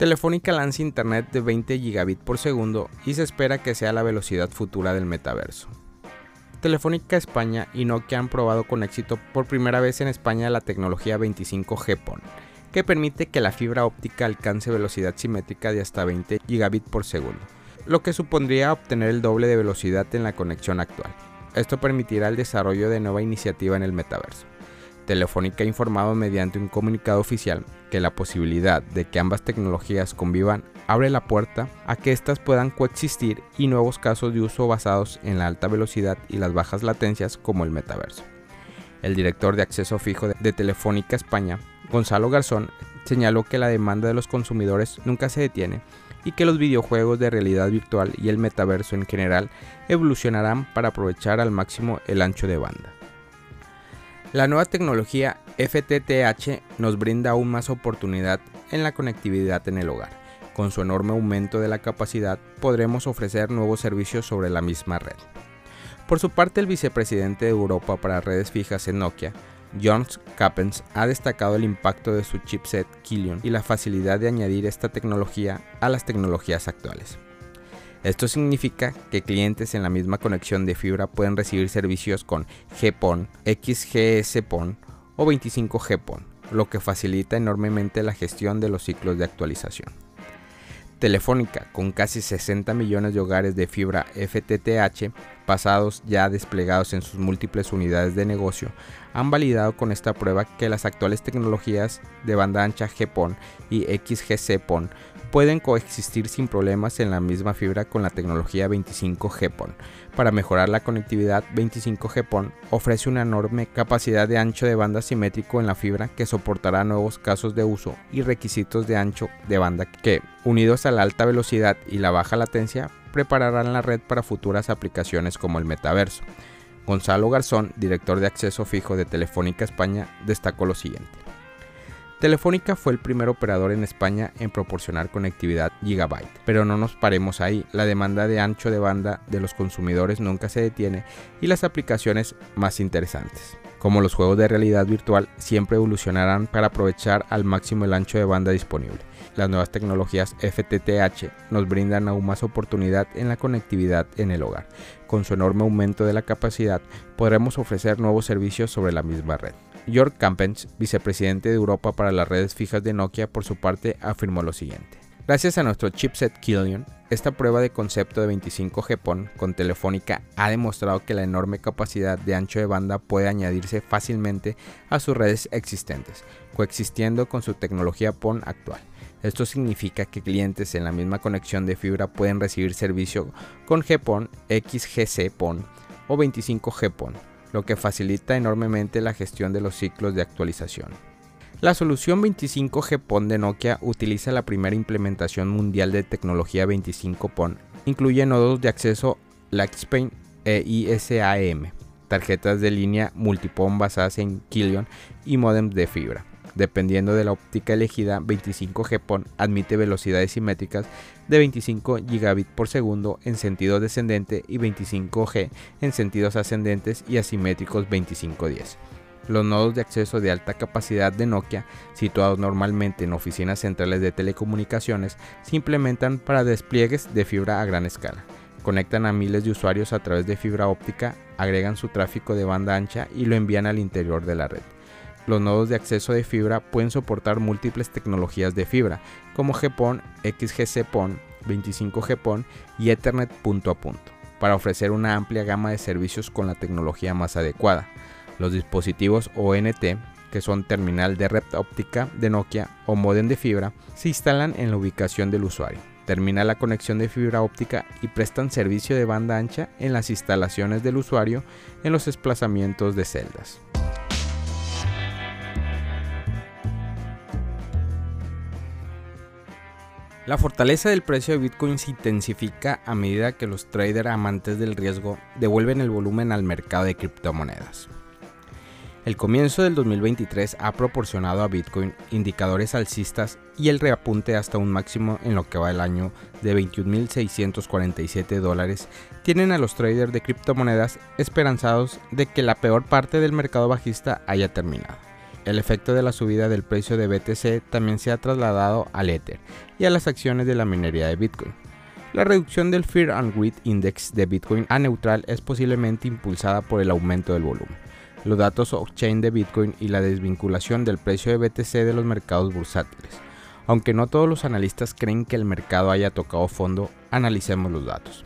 Telefónica lanza Internet de 20 gigabit por segundo y se espera que sea la velocidad futura del metaverso. Telefónica España y Nokia han probado con éxito por primera vez en España la tecnología 25G PON, que permite que la fibra óptica alcance velocidad simétrica de hasta 20 gigabit por segundo, lo que supondría obtener el doble de velocidad en la conexión actual. Esto permitirá el desarrollo de nueva iniciativa en el metaverso. Telefónica ha informado mediante un comunicado oficial que la posibilidad de que ambas tecnologías convivan abre la puerta a que éstas puedan coexistir y nuevos casos de uso basados en la alta velocidad y las bajas latencias como el metaverso. El director de acceso fijo de Telefónica España, Gonzalo Garzón, señaló que la demanda de los consumidores nunca se detiene y que los videojuegos de realidad virtual y el metaverso en general evolucionarán para aprovechar al máximo el ancho de banda. La nueva tecnología FTTH nos brinda aún más oportunidad en la conectividad en el hogar. Con su enorme aumento de la capacidad podremos ofrecer nuevos servicios sobre la misma red. Por su parte, el vicepresidente de Europa para redes fijas en Nokia, John Cappens, ha destacado el impacto de su chipset Kilion y la facilidad de añadir esta tecnología a las tecnologías actuales. Esto significa que clientes en la misma conexión de fibra pueden recibir servicios con GPON, XGS-PON o 25G-PON, lo que facilita enormemente la gestión de los ciclos de actualización. Telefónica, con casi 60 millones de hogares de fibra FTTH pasados ya desplegados en sus múltiples unidades de negocio, han validado con esta prueba que las actuales tecnologías de banda ancha GPON y XGC-PON pueden coexistir sin problemas en la misma fibra con la tecnología 25G-PON. Para mejorar la conectividad, 25G-PON ofrece una enorme capacidad de ancho de banda simétrico en la fibra que soportará nuevos casos de uso y requisitos de ancho de banda que, unidos a la alta velocidad y la baja latencia, prepararán la red para futuras aplicaciones como el metaverso. Gonzalo Garzón, director de acceso fijo de Telefónica España, destacó lo siguiente. Telefónica fue el primer operador en España en proporcionar conectividad gigabyte, pero no nos paremos ahí, la demanda de ancho de banda de los consumidores nunca se detiene y las aplicaciones más interesantes, como los juegos de realidad virtual, siempre evolucionarán para aprovechar al máximo el ancho de banda disponible. Las nuevas tecnologías FTTH nos brindan aún más oportunidad en la conectividad en el hogar. Con su enorme aumento de la capacidad, podremos ofrecer nuevos servicios sobre la misma red. Jörg Campens, vicepresidente de Europa para las redes fijas de Nokia, por su parte afirmó lo siguiente. Gracias a nuestro chipset Kilion, esta prueba de concepto de 25 GPON con Telefónica ha demostrado que la enorme capacidad de ancho de banda puede añadirse fácilmente a sus redes existentes, coexistiendo con su tecnología PON actual. Esto significa que clientes en la misma conexión de fibra pueden recibir servicio con GPON, XGC PON o 25 GPON, lo que facilita enormemente la gestión de los ciclos de actualización. La solución 25G-PON de Nokia utiliza la primera implementación mundial de tecnología 25PON. Incluye nodos de acceso Lightspeed e ISAM, tarjetas de línea multipon basadas en Kilion y modems de fibra. Dependiendo de la óptica elegida, 25G PON admite velocidades simétricas de 25 gigabit por segundo en sentido descendente y 25G en sentidos ascendentes y asimétricos 2510. Los nodos de acceso de alta capacidad de Nokia, situados normalmente en oficinas centrales de telecomunicaciones, se implementan para despliegues de fibra a gran escala. Conectan a miles de usuarios a través de fibra óptica, agregan su tráfico de banda ancha y lo envían al interior de la red. Los nodos de acceso de fibra pueden soportar múltiples tecnologías de fibra, como GPON, XGC-PON, 25G-PON y Ethernet punto a punto, para ofrecer una amplia gama de servicios con la tecnología más adecuada. Los dispositivos ONT, que son terminal de red óptica de Nokia o modem de fibra, se instalan en la ubicación del usuario. Termina la conexión de fibra óptica y prestan servicio de banda ancha en las instalaciones del usuario en los desplazamientos de celdas. La fortaleza del precio de Bitcoin se intensifica a medida que los traders amantes del riesgo devuelven el volumen al mercado de criptomonedas. El comienzo del 2023 ha proporcionado a Bitcoin indicadores alcistas y el reapunte hasta un máximo en lo que va el año de 21.647 dólares tienen a los traders de criptomonedas esperanzados de que la peor parte del mercado bajista haya terminado. El efecto de la subida del precio de BTC también se ha trasladado al Ether y a las acciones de la minería de Bitcoin. La reducción del Fear and Greed Index de Bitcoin a neutral es posiblemente impulsada por el aumento del volumen, los datos off-chain de Bitcoin y la desvinculación del precio de BTC de los mercados bursátiles. Aunque no todos los analistas creen que el mercado haya tocado fondo, analicemos los datos.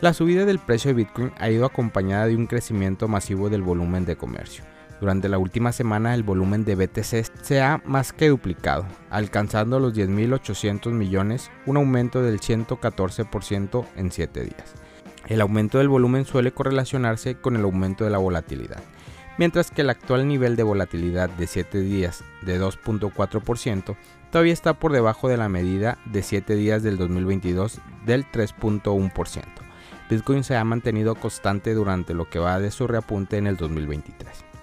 La subida del precio de Bitcoin ha ido acompañada de un crecimiento masivo del volumen de comercio. Durante la última semana el volumen de BTC se ha más que duplicado, alcanzando los 10.800 millones, un aumento del 114% en 7 días. El aumento del volumen suele correlacionarse con el aumento de la volatilidad, mientras que el actual nivel de volatilidad de 7 días de 2.4% todavía está por debajo de la medida de 7 días del 2022 del 3.1%. Bitcoin se ha mantenido constante durante lo que va de su reapunte en el 2023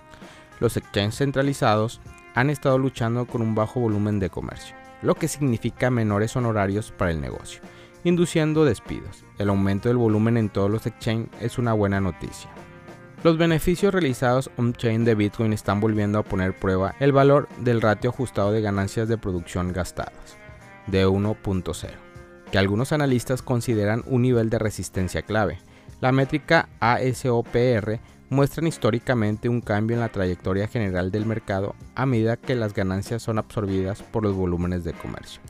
los exchanges centralizados han estado luchando con un bajo volumen de comercio, lo que significa menores honorarios para el negocio, induciendo despidos. El aumento del volumen en todos los exchanges es una buena noticia. Los beneficios realizados on-chain de Bitcoin están volviendo a poner prueba el valor del ratio ajustado de ganancias de producción gastadas, de 1.0, que algunos analistas consideran un nivel de resistencia clave. La métrica ASOPR muestran históricamente un cambio en la trayectoria general del mercado a medida que las ganancias son absorbidas por los volúmenes de comercio.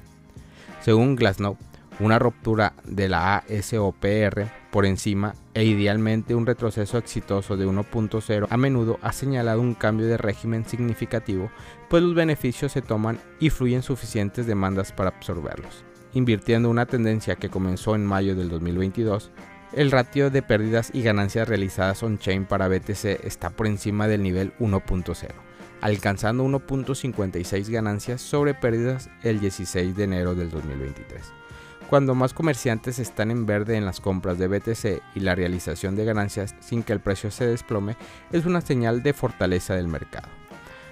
Según Glassnode, una ruptura de la ASOPR por encima e idealmente un retroceso exitoso de 1.0 a menudo ha señalado un cambio de régimen significativo, pues los beneficios se toman y fluyen suficientes demandas para absorberlos, invirtiendo una tendencia que comenzó en mayo del 2022 el ratio de pérdidas y ganancias realizadas on-chain para BTC está por encima del nivel 1.0, alcanzando 1.56 ganancias sobre pérdidas el 16 de enero del 2023. Cuando más comerciantes están en verde en las compras de BTC y la realización de ganancias sin que el precio se desplome, es una señal de fortaleza del mercado.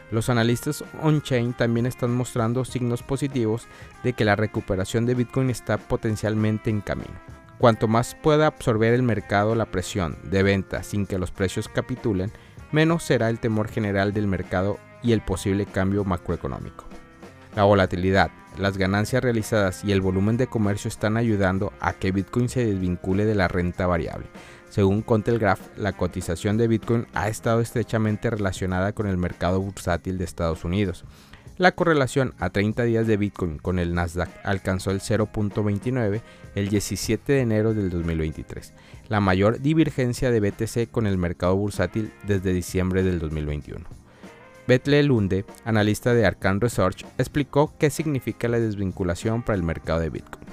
Los analistas on-chain también están mostrando signos positivos de que la recuperación de Bitcoin está potencialmente en camino Cuanto más pueda absorber el mercado la presión de venta sin que los precios capitulen, menos será el temor general del mercado y el posible cambio macroeconómico. La volatilidad, las ganancias realizadas y el volumen de comercio están ayudando a que Bitcoin se desvincule de la renta variable. Según Contelgraph, la cotización de Bitcoin ha estado estrechamente relacionada con el mercado bursátil de Estados Unidos, la correlación a 30 días de Bitcoin con el Nasdaq alcanzó el 0.29 el 17 de enero del 2023, la mayor divergencia de BTC con el mercado bursátil desde diciembre del 2021. Betle Lunde, analista de Arcan Research, explicó qué significa la desvinculación para el mercado de Bitcoin.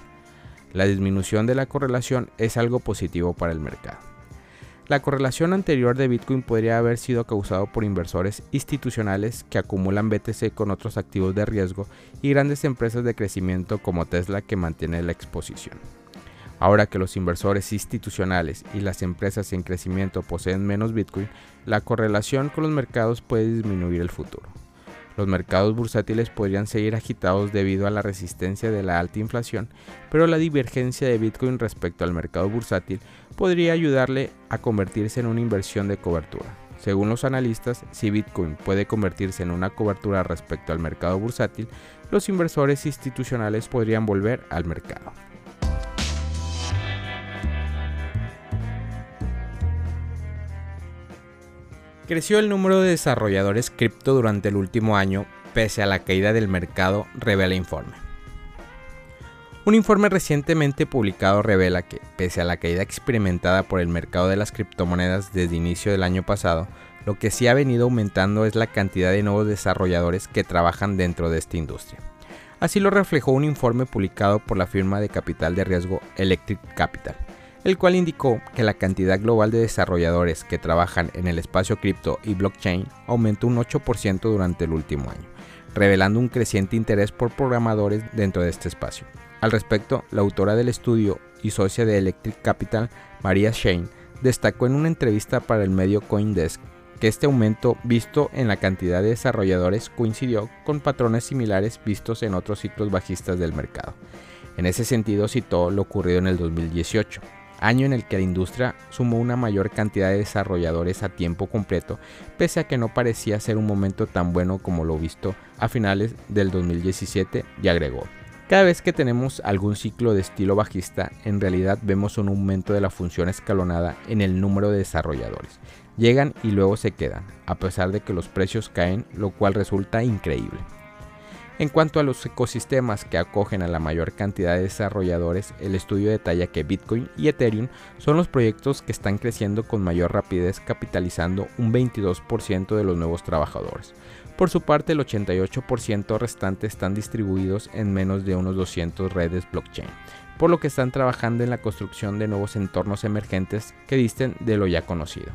La disminución de la correlación es algo positivo para el mercado. La correlación anterior de Bitcoin podría haber sido causado por inversores institucionales que acumulan BTC con otros activos de riesgo y grandes empresas de crecimiento como Tesla que mantiene la exposición. Ahora que los inversores institucionales y las empresas en crecimiento poseen menos Bitcoin, la correlación con los mercados puede disminuir el futuro. Los mercados bursátiles podrían seguir agitados debido a la resistencia de la alta inflación, pero la divergencia de Bitcoin respecto al mercado bursátil podría ayudarle a convertirse en una inversión de cobertura. Según los analistas, si Bitcoin puede convertirse en una cobertura respecto al mercado bursátil, los inversores institucionales podrían volver al mercado. Creció el número de desarrolladores cripto durante el último año pese a la caída del mercado, revela informe. Un informe recientemente publicado revela que, pese a la caída experimentada por el mercado de las criptomonedas desde inicio del año pasado, lo que sí ha venido aumentando es la cantidad de nuevos desarrolladores que trabajan dentro de esta industria. Así lo reflejó un informe publicado por la firma de capital de riesgo Electric Capital, el cual indicó que la cantidad global de desarrolladores que trabajan en el espacio cripto y blockchain aumentó un 8% durante el último año, revelando un creciente interés por programadores dentro de este espacio. Al respecto, la autora del estudio y socia de Electric Capital, María Shane, destacó en una entrevista para el medio CoinDesk que este aumento visto en la cantidad de desarrolladores coincidió con patrones similares vistos en otros ciclos bajistas del mercado. En ese sentido citó lo ocurrido en el 2018, año en el que la industria sumó una mayor cantidad de desarrolladores a tiempo completo, pese a que no parecía ser un momento tan bueno como lo visto a finales del 2017, y agregó. Cada vez que tenemos algún ciclo de estilo bajista, en realidad vemos un aumento de la función escalonada en el número de desarrolladores. Llegan y luego se quedan, a pesar de que los precios caen, lo cual resulta increíble. En cuanto a los ecosistemas que acogen a la mayor cantidad de desarrolladores, el estudio detalla que Bitcoin y Ethereum son los proyectos que están creciendo con mayor rapidez capitalizando un 22% de los nuevos trabajadores. Por su parte, el 88% restante están distribuidos en menos de unos 200 redes blockchain, por lo que están trabajando en la construcción de nuevos entornos emergentes que disten de lo ya conocido.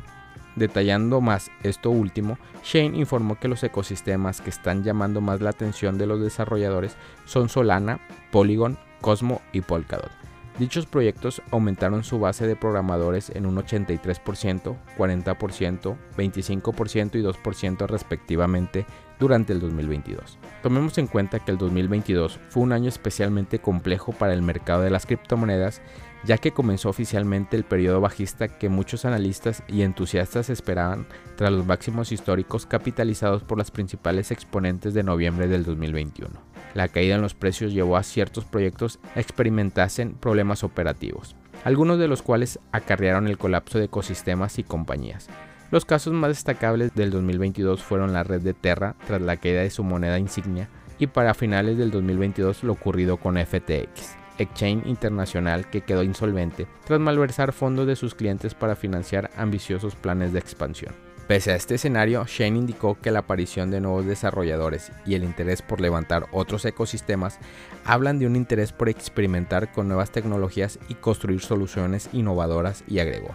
Detallando más esto último, Shane informó que los ecosistemas que están llamando más la atención de los desarrolladores son Solana, Polygon, Cosmo y Polkadot Dichos proyectos aumentaron su base de programadores en un 83%, 40%, 25% y 2% respectivamente durante el 2022. Tomemos en cuenta que el 2022 fue un año especialmente complejo para el mercado de las criptomonedas, ya que comenzó oficialmente el periodo bajista que muchos analistas y entusiastas esperaban tras los máximos históricos capitalizados por las principales exponentes de noviembre del 2021 la caída en los precios llevó a ciertos proyectos experimentasen problemas operativos, algunos de los cuales acarrearon el colapso de ecosistemas y compañías. Los casos más destacables del 2022 fueron la red de Terra tras la caída de su moneda insignia y para finales del 2022 lo ocurrido con FTX, exchange internacional que quedó insolvente tras malversar fondos de sus clientes para financiar ambiciosos planes de expansión. Pese a este escenario, Shane indicó que la aparición de nuevos desarrolladores y el interés por levantar otros ecosistemas hablan de un interés por experimentar con nuevas tecnologías y construir soluciones innovadoras y agregó.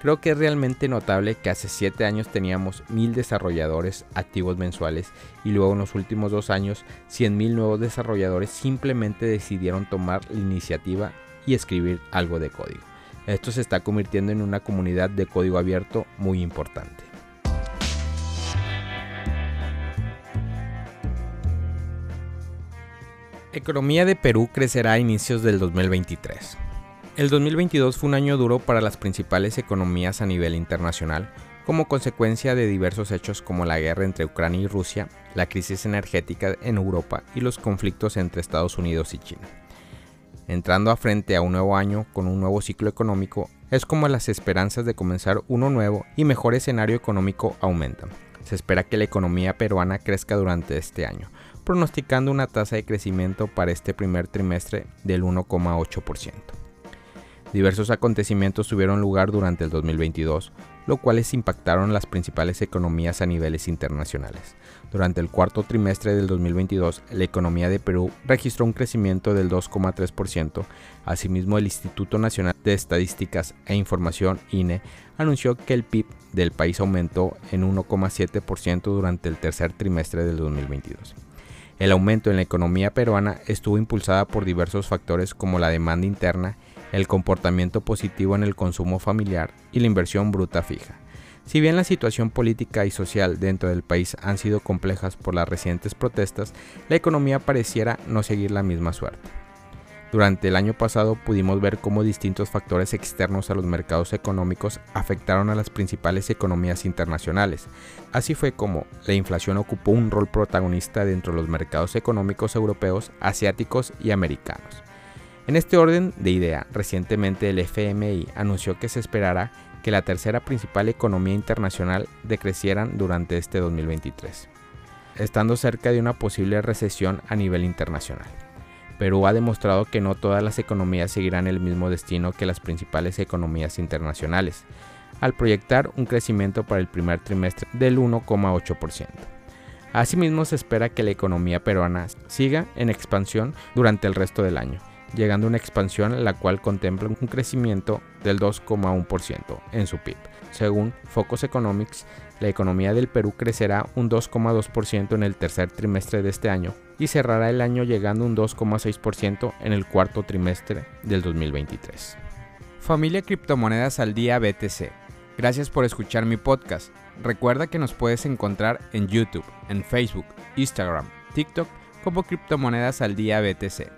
Creo que es realmente notable que hace 7 años teníamos 1000 desarrolladores activos mensuales y luego en los últimos 2 años 100.000 nuevos desarrolladores simplemente decidieron tomar la iniciativa y escribir algo de código. Esto se está convirtiendo en una comunidad de código abierto muy importante. Economía de Perú crecerá a inicios del 2023. El 2022 fue un año duro para las principales economías a nivel internacional, como consecuencia de diversos hechos como la guerra entre Ucrania y Rusia, la crisis energética en Europa y los conflictos entre Estados Unidos y China entrando a frente a un nuevo año con un nuevo ciclo económico, es como las esperanzas de comenzar uno nuevo y mejor escenario económico aumentan. Se espera que la economía peruana crezca durante este año, pronosticando una tasa de crecimiento para este primer trimestre del 1,8%. Diversos acontecimientos tuvieron lugar durante el 2022, lo cuales impactaron las principales economías a niveles internacionales. Durante el cuarto trimestre del 2022, la economía de Perú registró un crecimiento del 2,3%. Asimismo, el Instituto Nacional de Estadísticas e Información, INE, anunció que el PIB del país aumentó en 1,7% durante el tercer trimestre del 2022. El aumento en la economía peruana estuvo impulsada por diversos factores como la demanda interna el comportamiento positivo en el consumo familiar y la inversión bruta fija. Si bien la situación política y social dentro del país han sido complejas por las recientes protestas, la economía pareciera no seguir la misma suerte. Durante el año pasado pudimos ver cómo distintos factores externos a los mercados económicos afectaron a las principales economías internacionales. Así fue como la inflación ocupó un rol protagonista dentro de los mercados económicos europeos, asiáticos y americanos. En este orden de idea, recientemente el FMI anunció que se esperará que la tercera principal economía internacional decrecieran durante este 2023, estando cerca de una posible recesión a nivel internacional. Perú ha demostrado que no todas las economías seguirán el mismo destino que las principales economías internacionales, al proyectar un crecimiento para el primer trimestre del 1,8%. Asimismo, se espera que la economía peruana siga en expansión durante el resto del año, llegando a una expansión la cual contempla un crecimiento del 2,1% en su PIB. Según Focus Economics, la economía del Perú crecerá un 2,2% en el tercer trimestre de este año y cerrará el año llegando un 2,6% en el cuarto trimestre del 2023. Familia Criptomonedas al Día BTC. Gracias por escuchar mi podcast. Recuerda que nos puedes encontrar en YouTube, en Facebook, Instagram, TikTok como Criptomonedas al Día BTC.